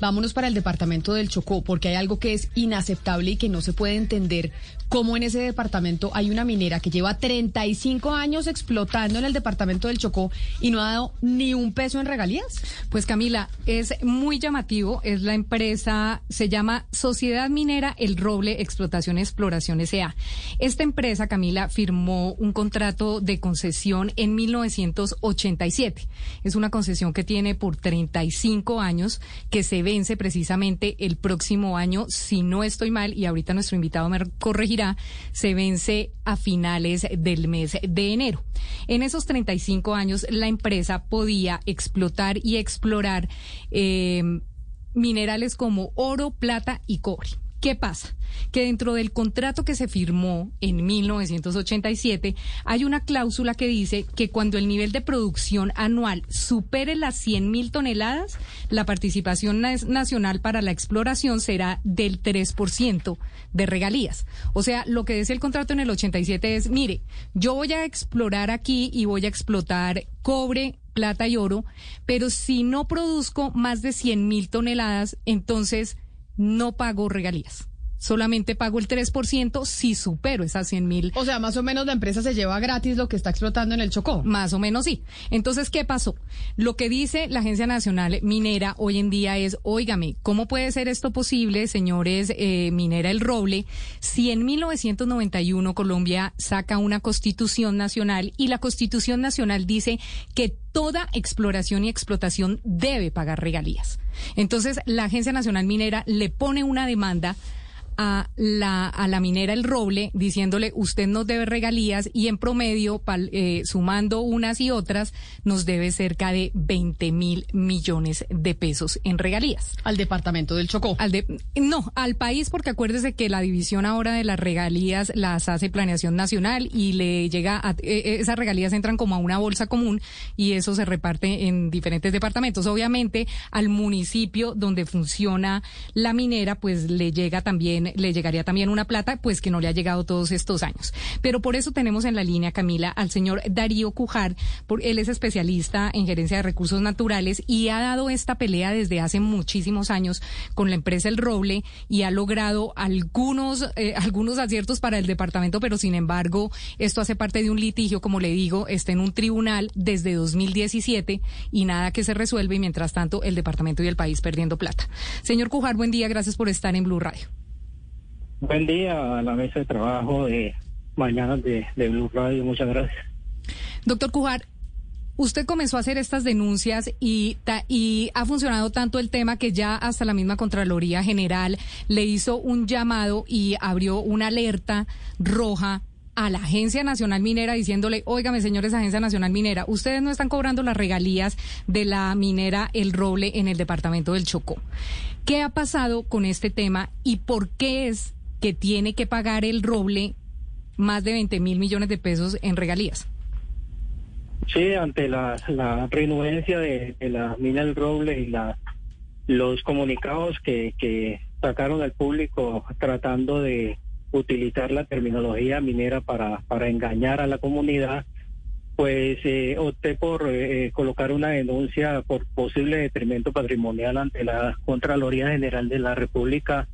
Vámonos para el departamento del Chocó, porque hay algo que es inaceptable y que no se puede entender cómo en ese departamento hay una minera que lleva 35 años explotando en el departamento del Chocó y no ha dado ni un peso en regalías. Pues Camila, es muy llamativo, es la empresa, se llama Sociedad Minera El Roble Explotación Exploración S.A. Esta empresa, Camila, firmó un contrato de concesión en 1987. Es una concesión que tiene por 35 años que se vence precisamente el próximo año, si no estoy mal, y ahorita nuestro invitado me corregirá, se vence a finales del mes de enero. En esos 35 años, la empresa podía explotar y explorar eh, minerales como oro, plata y cobre. ¿Qué pasa? Que dentro del contrato que se firmó en 1987 hay una cláusula que dice que cuando el nivel de producción anual supere las 100 mil toneladas, la participación nacional para la exploración será del 3% de regalías. O sea, lo que dice el contrato en el 87 es, mire, yo voy a explorar aquí y voy a explotar cobre, plata y oro, pero si no produzco más de 100 mil toneladas, entonces no pago regalías. Solamente pago el 3% si supero esas 100 mil. O sea, más o menos la empresa se lleva gratis lo que está explotando en el Chocó. Más o menos sí. Entonces, ¿qué pasó? Lo que dice la Agencia Nacional Minera hoy en día es, óigame, ¿cómo puede ser esto posible, señores eh, Minera El Roble, si en 1991 Colombia saca una constitución nacional y la constitución nacional dice que toda exploración y explotación debe pagar regalías? Entonces, la Agencia Nacional Minera le pone una demanda a la, a la minera El Roble diciéndole usted nos debe regalías y en promedio, eh, sumando unas y otras, nos debe cerca de 20 mil millones de pesos en regalías. Al departamento del Chocó. Al de, no, al país porque acuérdese que la división ahora de las regalías las hace Planeación Nacional y le llega a, eh, eh, esas regalías entran como a una bolsa común y eso se reparte en diferentes departamentos. Obviamente al municipio donde funciona la minera pues le llega también le llegaría también una plata, pues que no le ha llegado todos estos años. Pero por eso tenemos en la línea, Camila, al señor Darío Cujar, por, él es especialista en gerencia de recursos naturales y ha dado esta pelea desde hace muchísimos años con la empresa El Roble y ha logrado algunos, eh, algunos aciertos para el departamento, pero sin embargo, esto hace parte de un litigio, como le digo, está en un tribunal desde 2017 y nada que se resuelve y mientras tanto el departamento y el país perdiendo plata. Señor Cujar, buen día, gracias por estar en Blue Radio. Buen día a la mesa de trabajo de mañana de, Blue Radio. Muchas gracias. Doctor Cujar, usted comenzó a hacer estas denuncias y, y ha funcionado tanto el tema que ya hasta la misma Contraloría General le hizo un llamado y abrió una alerta roja a la Agencia Nacional Minera diciéndole, óigame señores Agencia Nacional Minera, ustedes no están cobrando las regalías de la minera El Roble en el departamento del Chocó. ¿Qué ha pasado con este tema y por qué es que tiene que pagar el roble más de 20 mil millones de pesos en regalías. Sí, ante la, la renuencia de, la mina del roble y la, los comunicados que, que sacaron al público tratando de utilizar la terminología minera para, para engañar a la comunidad, pues eh, opté por eh, colocar una denuncia por posible detrimento patrimonial ante la Contraloría General de la República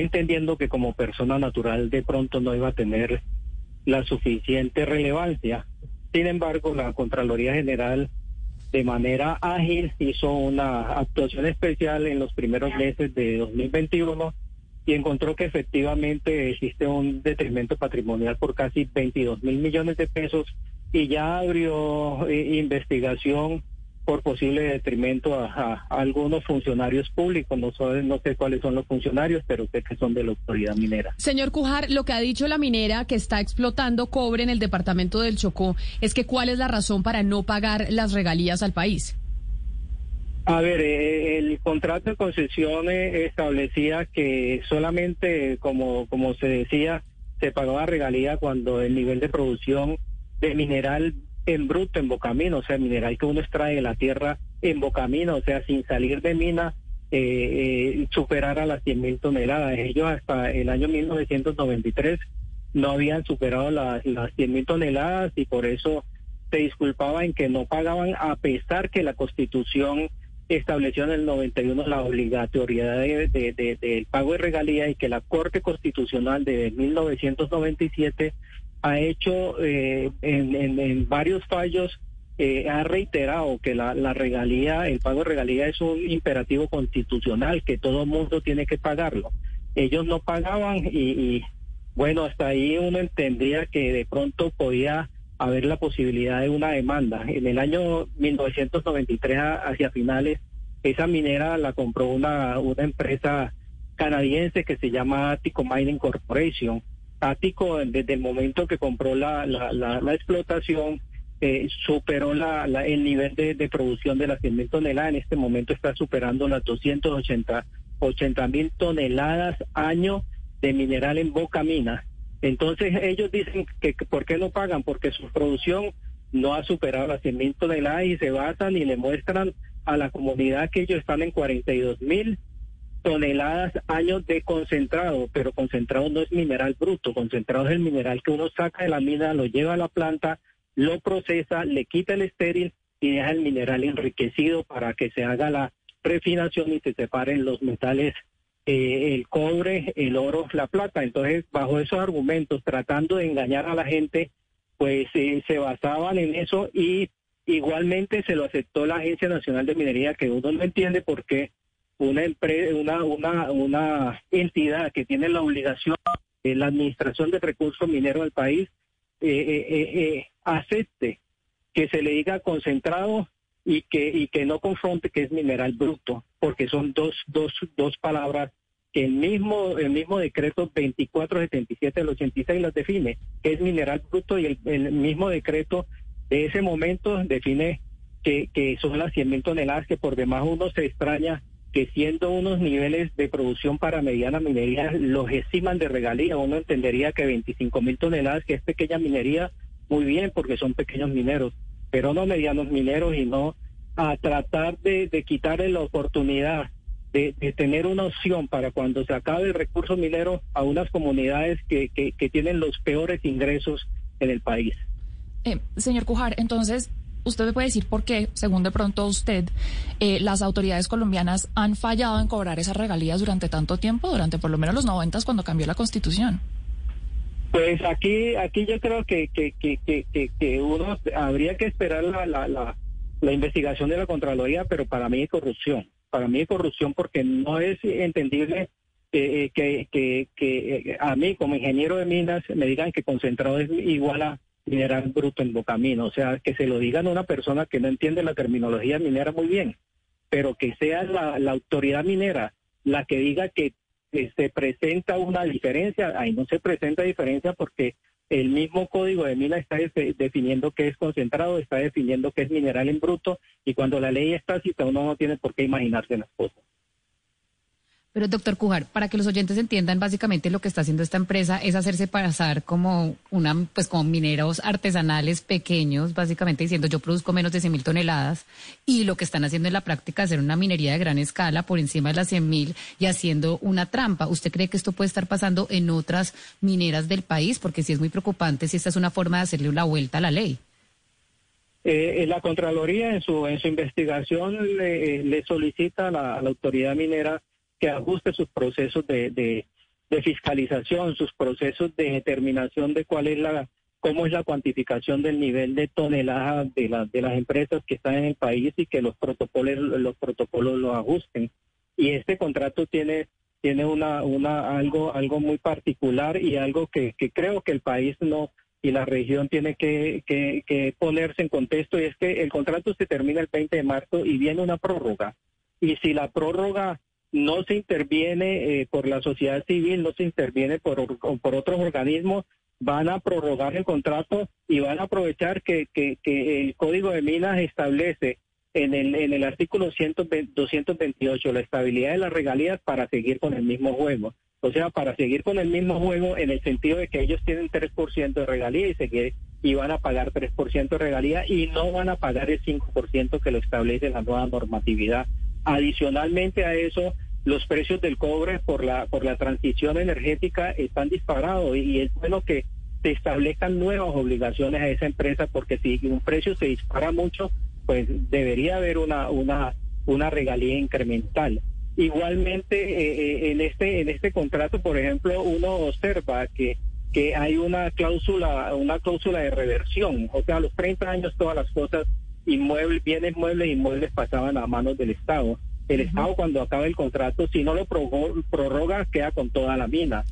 entendiendo que como persona natural de pronto no iba a tener la suficiente relevancia. Sin embargo, la Contraloría General de manera ágil hizo una actuación especial en los primeros meses de 2021 y encontró que efectivamente existe un detrimento patrimonial por casi 22 mil millones de pesos y ya abrió eh, investigación por posible detrimento a, algunos funcionarios públicos. No, no sé cuáles son los funcionarios, pero sé que son de la autoridad minera. Señor Cujar, lo que ha dicho la minera que está explotando cobre en el departamento del Chocó es que cuál es la razón para no pagar las regalías al país. A ver, eh, el contrato de concesión establecía que solamente, como, como se decía, se pagaba regalía cuando el nivel de producción de mineral en bruto, en bocamino, o sea, mineral que uno extrae de la tierra en bocamino, o sea, sin salir de mina, eh, eh, las 100 mil toneladas. Ellos hasta el año 1993 no habían superado las, las 100 mil toneladas y por eso se disculpaban en que no pagaban a pesar que la constitución estableció en el 91 la obligatoriedad de, del pago de regalía y que la Corte Constitucional de 1997 ha hecho eh, en, varios fallos, eh, ha reiterado que la, regalía, el pago de regalía es un imperativo constitucional, que todo mundo tiene que pagarlo. Ellos no pagaban y, bueno, hasta ahí uno entendía que de pronto podía haber la posibilidad de una demanda. En el año 1993, hacia finales, esa minera la compró una, una empresa canadiense que se llama Atico Mining Corporation Ático, desde el momento que compró la, la, explotación, eh, superó la, el nivel de, producción de las 100 toneladas. En este momento está superando las 280 mil toneladas año de mineral en Boca Mina. Entonces ellos dicen que, ¿por qué no pagan? Porque su producción no ha superado las 100 mil toneladas y se basan y le muestran a la comunidad que ellos están en 42 mil toneladas años de concentrado, pero concentrado no es mineral bruto, concentrado es el mineral que uno saca de la mina, lo lleva a la planta, lo procesa, le quita el estéril y deja el mineral enriquecido para que se haga la refinación y se separen los metales, eh, el cobre, el oro, la plata. Entonces, bajo esos argumentos, tratando de engañar a la gente, pues eh, se basaban en eso y igualmente se lo aceptó la Agencia Nacional de Minería, que uno no entiende por qué una empresa, una, una, una entidad que tiene la obligación de la administración de recursos mineros del país eh, eh, eh, acepte que se le diga concentrado y que y que no confronte que es mineral bruto, porque son dos dos dos palabras que el mismo el mismo decreto 2477 del 86 las define, que es mineral bruto y el, el mismo decreto de ese momento define que, que son las 100 mil toneladas que por demás uno se extraña que siendo unos niveles de producción para mediana minería los estiman de regalía, uno entendería que 25 mil toneladas, que es pequeña minería, muy bien, porque son pequeños mineros, pero no medianos mineros y no a tratar de, quitarle la oportunidad de, tener una opción para cuando se acabe el recurso minero a unas comunidades que, que, tienen los peores ingresos en el país. Eh, señor Cujar, entonces usted me puede decir por qué, según de pronto usted, eh, las autoridades colombianas han fallado en cobrar esas regalías durante tanto tiempo, durante por lo menos los noventas cuando cambió la constitución. Pues aquí, aquí yo creo que, que, que, que, uno habría que esperar la, la, la, investigación de la Contraloría, pero para mí es corrupción. Para mí es corrupción porque no es entendible eh, que, que, que a mí como ingeniero de minas me digan que concentrado es igual a mineral bruto en Bocamino. O sea, que se lo digan a una persona que no entiende la terminología minera muy bien, pero que sea la, autoridad minera la que diga que, se presenta una diferencia. Ahí no se presenta diferencia porque el mismo código de mina está definiendo qué es concentrado, está definiendo qué es mineral en bruto, y cuando la ley está cita uno no tiene por qué imaginarse las cosas. Pero doctor Cujar, para que los oyentes entiendan, básicamente lo que está haciendo esta empresa es hacerse pasar como una, pues como mineros artesanales pequeños, básicamente diciendo yo produzco menos de 100 mil toneladas y lo que están haciendo en la práctica es hacer una minería de gran escala por encima de las 100 mil y haciendo una trampa. ¿Usted cree que esto puede estar pasando en otras mineras del país? Porque sí es muy preocupante si esta es una forma de hacerle una vuelta a la ley. Eh, la Contraloría en su en su investigación le, solicita a la autoridad minera que ajuste sus procesos de, de, fiscalización, sus procesos de determinación de cuál es la cómo es la cuantificación del nivel de toneladas de, de las empresas que están en el país y que los protocolos los protocolos lo ajusten. Y este contrato tiene tiene una una algo algo muy particular y algo que, creo que el país no y la región tiene que, que, que, ponerse en contexto y es que el contrato se termina el 20 de marzo y viene una prórroga. Y si la prórroga no se interviene eh, por la sociedad civil, no se interviene por, por otros organismos, van a prorrogar el contrato y van a aprovechar que, el Código de Minas establece en el, en el artículo 228 la estabilidad de las regalías para seguir con el mismo juego. O sea, para seguir con el mismo juego en el sentido de que ellos tienen 3% de regalía y, seguir, y van a pagar 3% de regalía y no van a pagar el 5% que lo establece la nueva normatividad. Adicionalmente a eso, los precios del cobre por la por la transición energética están disparados y, es bueno que se establezcan nuevas obligaciones a esa empresa porque si un precio se dispara mucho pues debería haber una una una regalía incremental. Igualmente, eh, eh, en este en este contrato, por ejemplo, uno observa que que hay una cláusula una cláusula de reversión, o sea, a los 30 años todas las cosas inmuebles, bienes muebles inmuebles pasaban a manos del Estado. El Estado cuando acaba el contrato, si no lo prorroga, queda con toda la mina.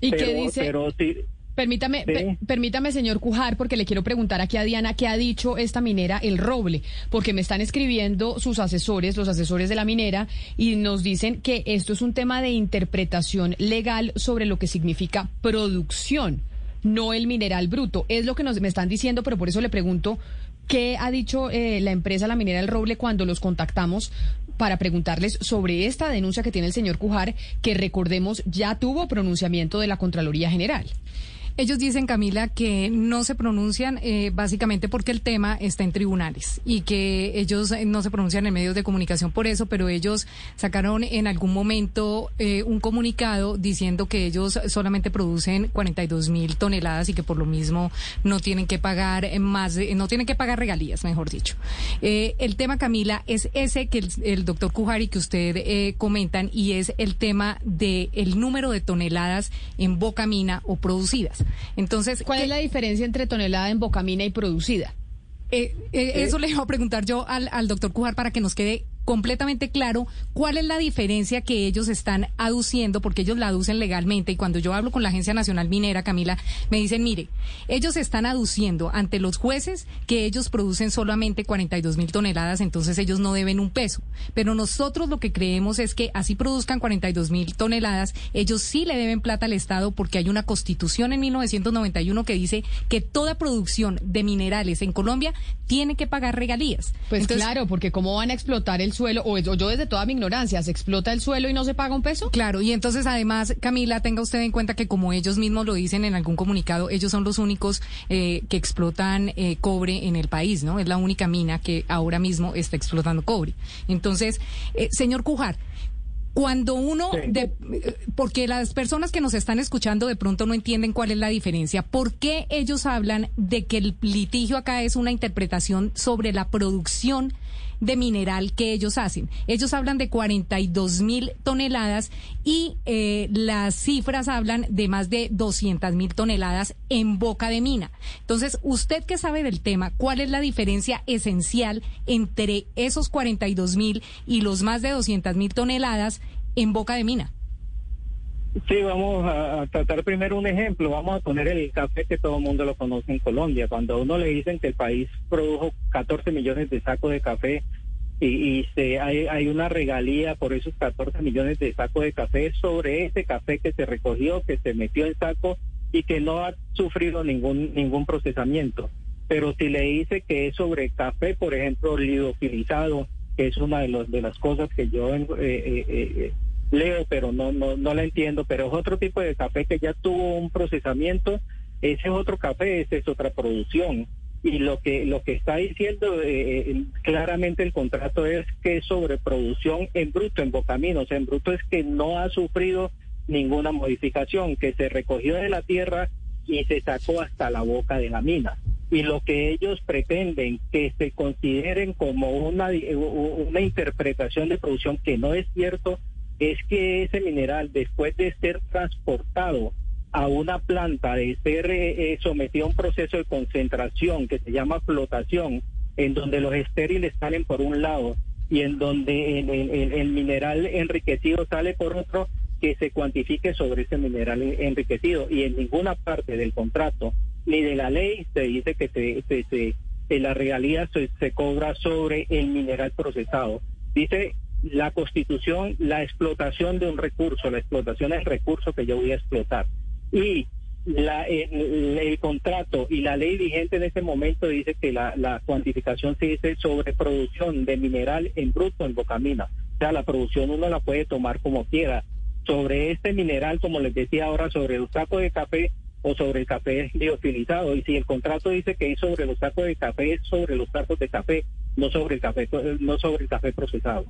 ¿Y qué dice? Pero si, Permítame, permítame, señor Cujar, porque le quiero preguntar aquí a Diana qué ha dicho esta minera El Roble, porque me están escribiendo sus asesores, los asesores de la minera, y nos dicen que esto es un tema de interpretación legal sobre lo que significa producción, no el mineral bruto. Es lo que nos, me están diciendo, pero por eso le pregunto qué ha dicho eh, la empresa La Minera El Roble cuando los contactamos para preguntarles sobre esta denuncia que tiene el señor Cujar, que recordemos ya tuvo pronunciamiento de la Contraloría General. Ellos dicen, Camila, que no se pronuncian eh, básicamente porque el tema está en tribunales y que ellos eh, no se pronuncian en medios de comunicación por eso, pero ellos sacaron en algún momento eh, un comunicado diciendo que ellos solamente producen 42 mil toneladas y que por lo mismo no tienen que pagar más, no tienen que pagar regalías, mejor dicho. el tema, Camila, es ese que el, doctor Cujari que usted comentan y es el tema del el número de toneladas en boca mina o producidas. Entonces, ¿cuál es la diferencia entre tonelada en bocamina y producida? Eh, eh, eso le iba a preguntar yo al, al doctor Cujar para que nos quede completamente claro cuál es la diferencia que ellos están aduciendo, porque ellos la aducen legalmente. Y cuando yo hablo con la Agencia Nacional Minera, Camila, me dicen, mire, ellos están aduciendo ante los jueces que ellos producen solamente 42 mil toneladas, entonces ellos no deben un peso. Pero nosotros lo que creemos es que así produzcan 42 mil toneladas, ellos sí le deben plata al Estado porque hay una constitución en 1991 que dice que toda producción de minerales en Colombia tiene que pagar regalías. Pues claro, porque ¿cómo van a explotar el suelo, o, yo desde toda mi ignorancia, ¿se explota el suelo y no se paga un peso? Claro, y entonces además, Camila, tenga usted en cuenta que como ellos mismos lo dicen en algún comunicado, ellos son los únicos eh, que explotan eh, cobre en el país, ¿no? Es la única mina que ahora mismo está explotando cobre. Entonces, eh, señor Cujar, cuando uno, de, porque las personas que nos están escuchando de pronto no entienden cuál es la diferencia, ¿por qué ellos hablan de que el litigio acá es una interpretación sobre la producción de mineral que ellos hacen. Ellos hablan de 42 mil toneladas y eh, las cifras hablan de más de 200 mil toneladas en boca de mina. Entonces, usted que sabe del tema, ¿cuál es la diferencia esencial entre esos 42 mil y los más de 200 mil toneladas en boca de mina? Sí, vamos a, tratar primero un ejemplo. Vamos a poner el café que todo el mundo lo conoce en Colombia. Cuando a uno le dicen que el país produjo 14 millones de sacos de café y, se, hay, hay, una regalía por esos 14 millones de sacos de café sobre ese café que se recogió, que se metió en saco y que no ha sufrido ningún, ningún procesamiento. Pero si le dice que es sobre café, por ejemplo, lidofilizado, que es una de, los, de las cosas que yo... Eh, eh, eh leo, pero no, no, no la entiendo, pero es otro tipo de café que ya tuvo un procesamiento, ese es otro café, esa es otra producción. Y lo que, lo que está diciendo eh, eh, claramente el contrato es que es sobreproducción en bruto, en bocaminos, en bruto es que no ha sufrido ninguna modificación, que se recogió de la tierra y se sacó hasta la boca de la mina. Y lo que ellos pretenden que se consideren como una, una interpretación de producción que no es cierto, es que ese mineral, después de ser transportado a una planta, de ser eh, eh, sometido a un proceso de concentración que se llama flotación, en donde los estériles salen por un lado y en donde el, mineral enriquecido sale por otro, que se cuantifique sobre ese mineral enriquecido. Y en ninguna parte del contrato ni de la ley se dice que se, se, la realidad se, se cobra sobre el mineral procesado. Dice la constitución, la explotación de un recurso, la explotación es recurso que yo voy a explotar. Y la, el, contrato y la ley vigente en ese momento dice que la, cuantificación se dice sobre producción de mineral en bruto en bocamina. O sea, la producción uno la puede tomar como quiera. Sobre este mineral, como les decía ahora, sobre el saco de café o sobre el café liofilizado. Y si el contrato dice que es sobre los sacos de café, es sobre los sacos de café no sobre el café, no sobre el café procesado.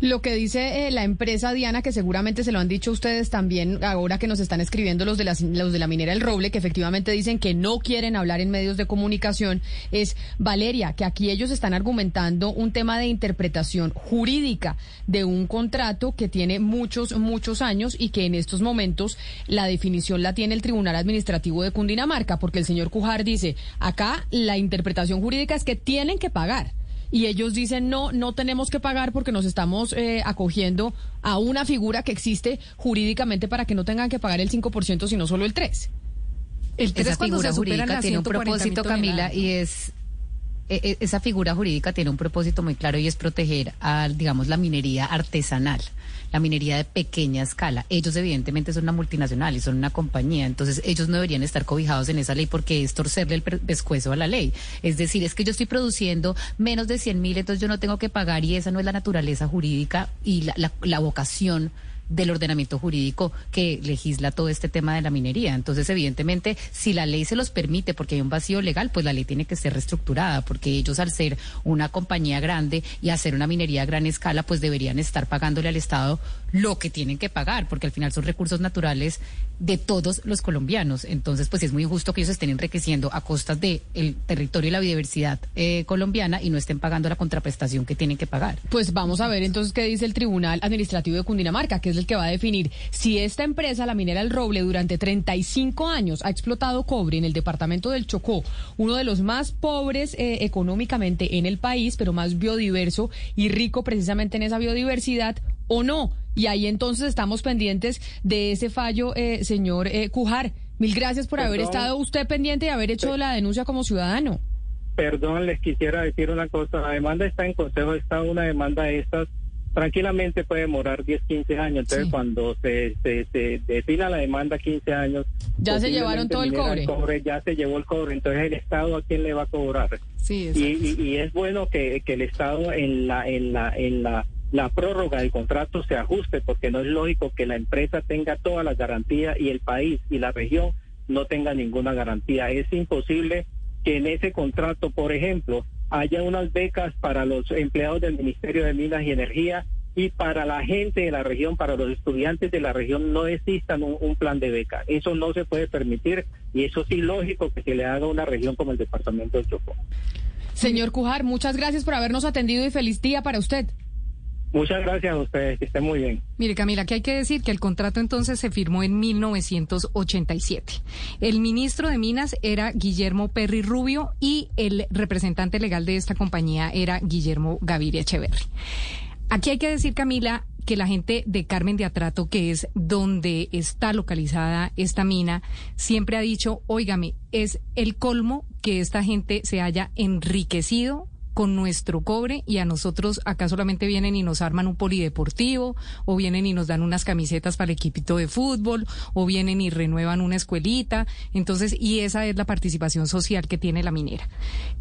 Lo que dice eh, la empresa Diana, que seguramente se lo han dicho ustedes también ahora que nos están escribiendo los de, los de la minera El Roble, que efectivamente dicen que no quieren hablar en medios de comunicación, es Valeria, que aquí ellos están argumentando un tema de interpretación jurídica de un contrato que tiene muchos, muchos años y que en estos momentos la definición la tiene el Tribunal Administrativo de Cundinamarca, porque el señor Cujar dice, acá la interpretación jurídica es que tienen que pagar y ellos dicen no, no tenemos que pagar porque nos estamos eh, acogiendo a una figura que existe jurídicamente para que no tengan que pagar el 5%, sino solo el 3%. El 3 esa figura jurídica tiene un propósito, Camila, y es esa figura jurídica tiene un propósito muy claro y es proteger a, digamos, la minería artesanal la minería de pequeña escala. Ellos evidentemente son una multinacional y son una compañía, entonces ellos no deberían estar cobijados en esa ley porque es torcerle el pescuezo a la ley. Es decir, es que yo estoy produciendo menos de 100 mil, entonces yo no tengo que pagar y esa no es la naturaleza jurídica y la, la, la vocación del ordenamiento jurídico que legisla todo este tema de la minería. Entonces, evidentemente, si la ley se los permite porque hay un vacío legal, pues la ley tiene que ser reestructurada, porque ellos al ser una compañía grande y hacer una minería a gran escala, pues deberían estar pagándole al Estado lo que tienen que pagar, porque al final son recursos naturales de todos los colombianos. Entonces, pues es muy injusto que ellos estén enriqueciendo a costas del el territorio y la biodiversidad eh, colombiana y no estén pagando la contraprestación que tienen que pagar. Pues vamos a ver entonces qué dice el Tribunal Administrativo de Cundinamarca, que es el que va a definir si esta empresa, la minera El Roble, durante 35 años ha explotado cobre en el departamento del Chocó, uno de los más pobres eh, económicamente en el país, pero más biodiverso y rico precisamente en esa biodiversidad, o no. Y ahí entonces estamos pendientes de ese fallo, eh, señor eh, Cujar. Mil gracias por haber estado usted pendiente y haber hecho la denuncia como ciudadano. Perdón, les quisiera decir una cosa. La demanda está en Consejo de Estado, una demanda de estas tranquilamente puede demorar 10, 15 años. Entonces, cuando se, se, defina la demanda 15 años... Ya se llevaron todo el cobre. Ya se llevó el cobre. Entonces, ¿el Estado a quién le va a cobrar? Sí, y, y, es bueno que, que el Estado en la... En la, en la la prórroga del contrato se ajuste porque no es lógico que la empresa tenga todas las garantías y el país y la región no tenga ninguna garantía. Es imposible que en ese contrato, por ejemplo, haya unas becas para los empleados del Ministerio de Minas y Energía y para la gente de la región, para los estudiantes de la región, no existan un, plan de beca. Eso no se puede permitir y eso es ilógico que se le haga a una región como el departamento de Chocó. Señor Cujar, muchas gracias por habernos atendido y feliz día para usted. Muchas gracias a ustedes, que estén muy bien. Mire, Camila, que hay que decir que el contrato entonces se firmó en 1987. El ministro de Minas era Guillermo Perry Rubio y el representante legal de esta compañía era Guillermo Gaviria Echeverri. Aquí hay que decir, Camila, que la gente de Carmen de Atrato, que es donde está localizada esta mina, siempre ha dicho, óigame, es el colmo que esta gente se haya enriquecido con nuestro cobre y a nosotros acá solamente vienen y nos arman un polideportivo o vienen y nos dan unas camisetas para el equipito de fútbol o vienen y renuevan una escuelita. Entonces, y esa es la participación social que tiene la minera.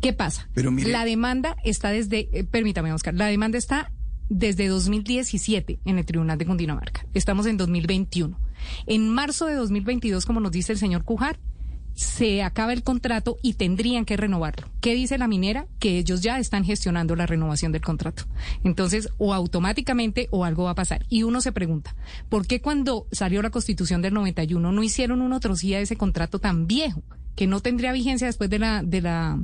¿Qué pasa? la demanda está desde, eh, permítame Oscar, la demanda está desde 2017 en el Tribunal de Cundinamarca. Estamos en 2021. En marzo de 2022, como nos dice el señor Cujar, se acaba el contrato y tendrían que renovarlo. ¿Qué dice la minera? Que ellos ya están gestionando la renovación del contrato. Entonces, o automáticamente o algo va a pasar. Y uno se pregunta, ¿por qué cuando salió la constitución del 91 no hicieron una trocía de ese contrato tan viejo que no tendría vigencia después de la, de la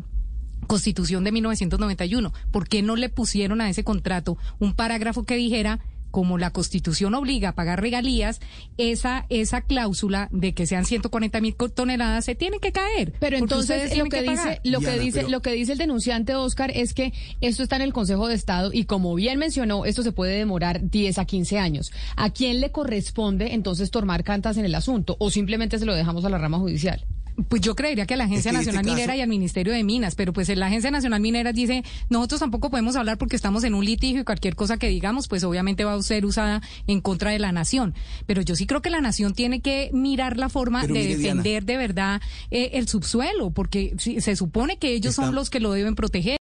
constitución de 1991? ¿Por qué no le pusieron a ese contrato un parágrafo que dijera como la Constitución obliga a pagar regalías, esa, esa cláusula de que sean 140 mil toneladas se tiene que caer. Pero entonces lo que, dice, lo que dice, lo que dice el denunciante Oscar es que esto está en el Consejo de Estado y como bien mencionó, esto se puede demorar 10 a 15 años. ¿A quién le corresponde entonces tomar cantas en el asunto o simplemente se lo dejamos a la rama judicial? Pues yo creería que a la Agencia este Nacional Minera y al Ministerio de Minas, pero pues la Agencia Nacional Minera dice, nosotros tampoco podemos hablar porque estamos en un litigio y cualquier cosa que digamos, pues obviamente va a ser usada en contra de la nación. Pero yo sí creo que la nación tiene que mirar la forma de defender de verdad eh, el subsuelo, porque se supone que ellos son los que lo deben proteger.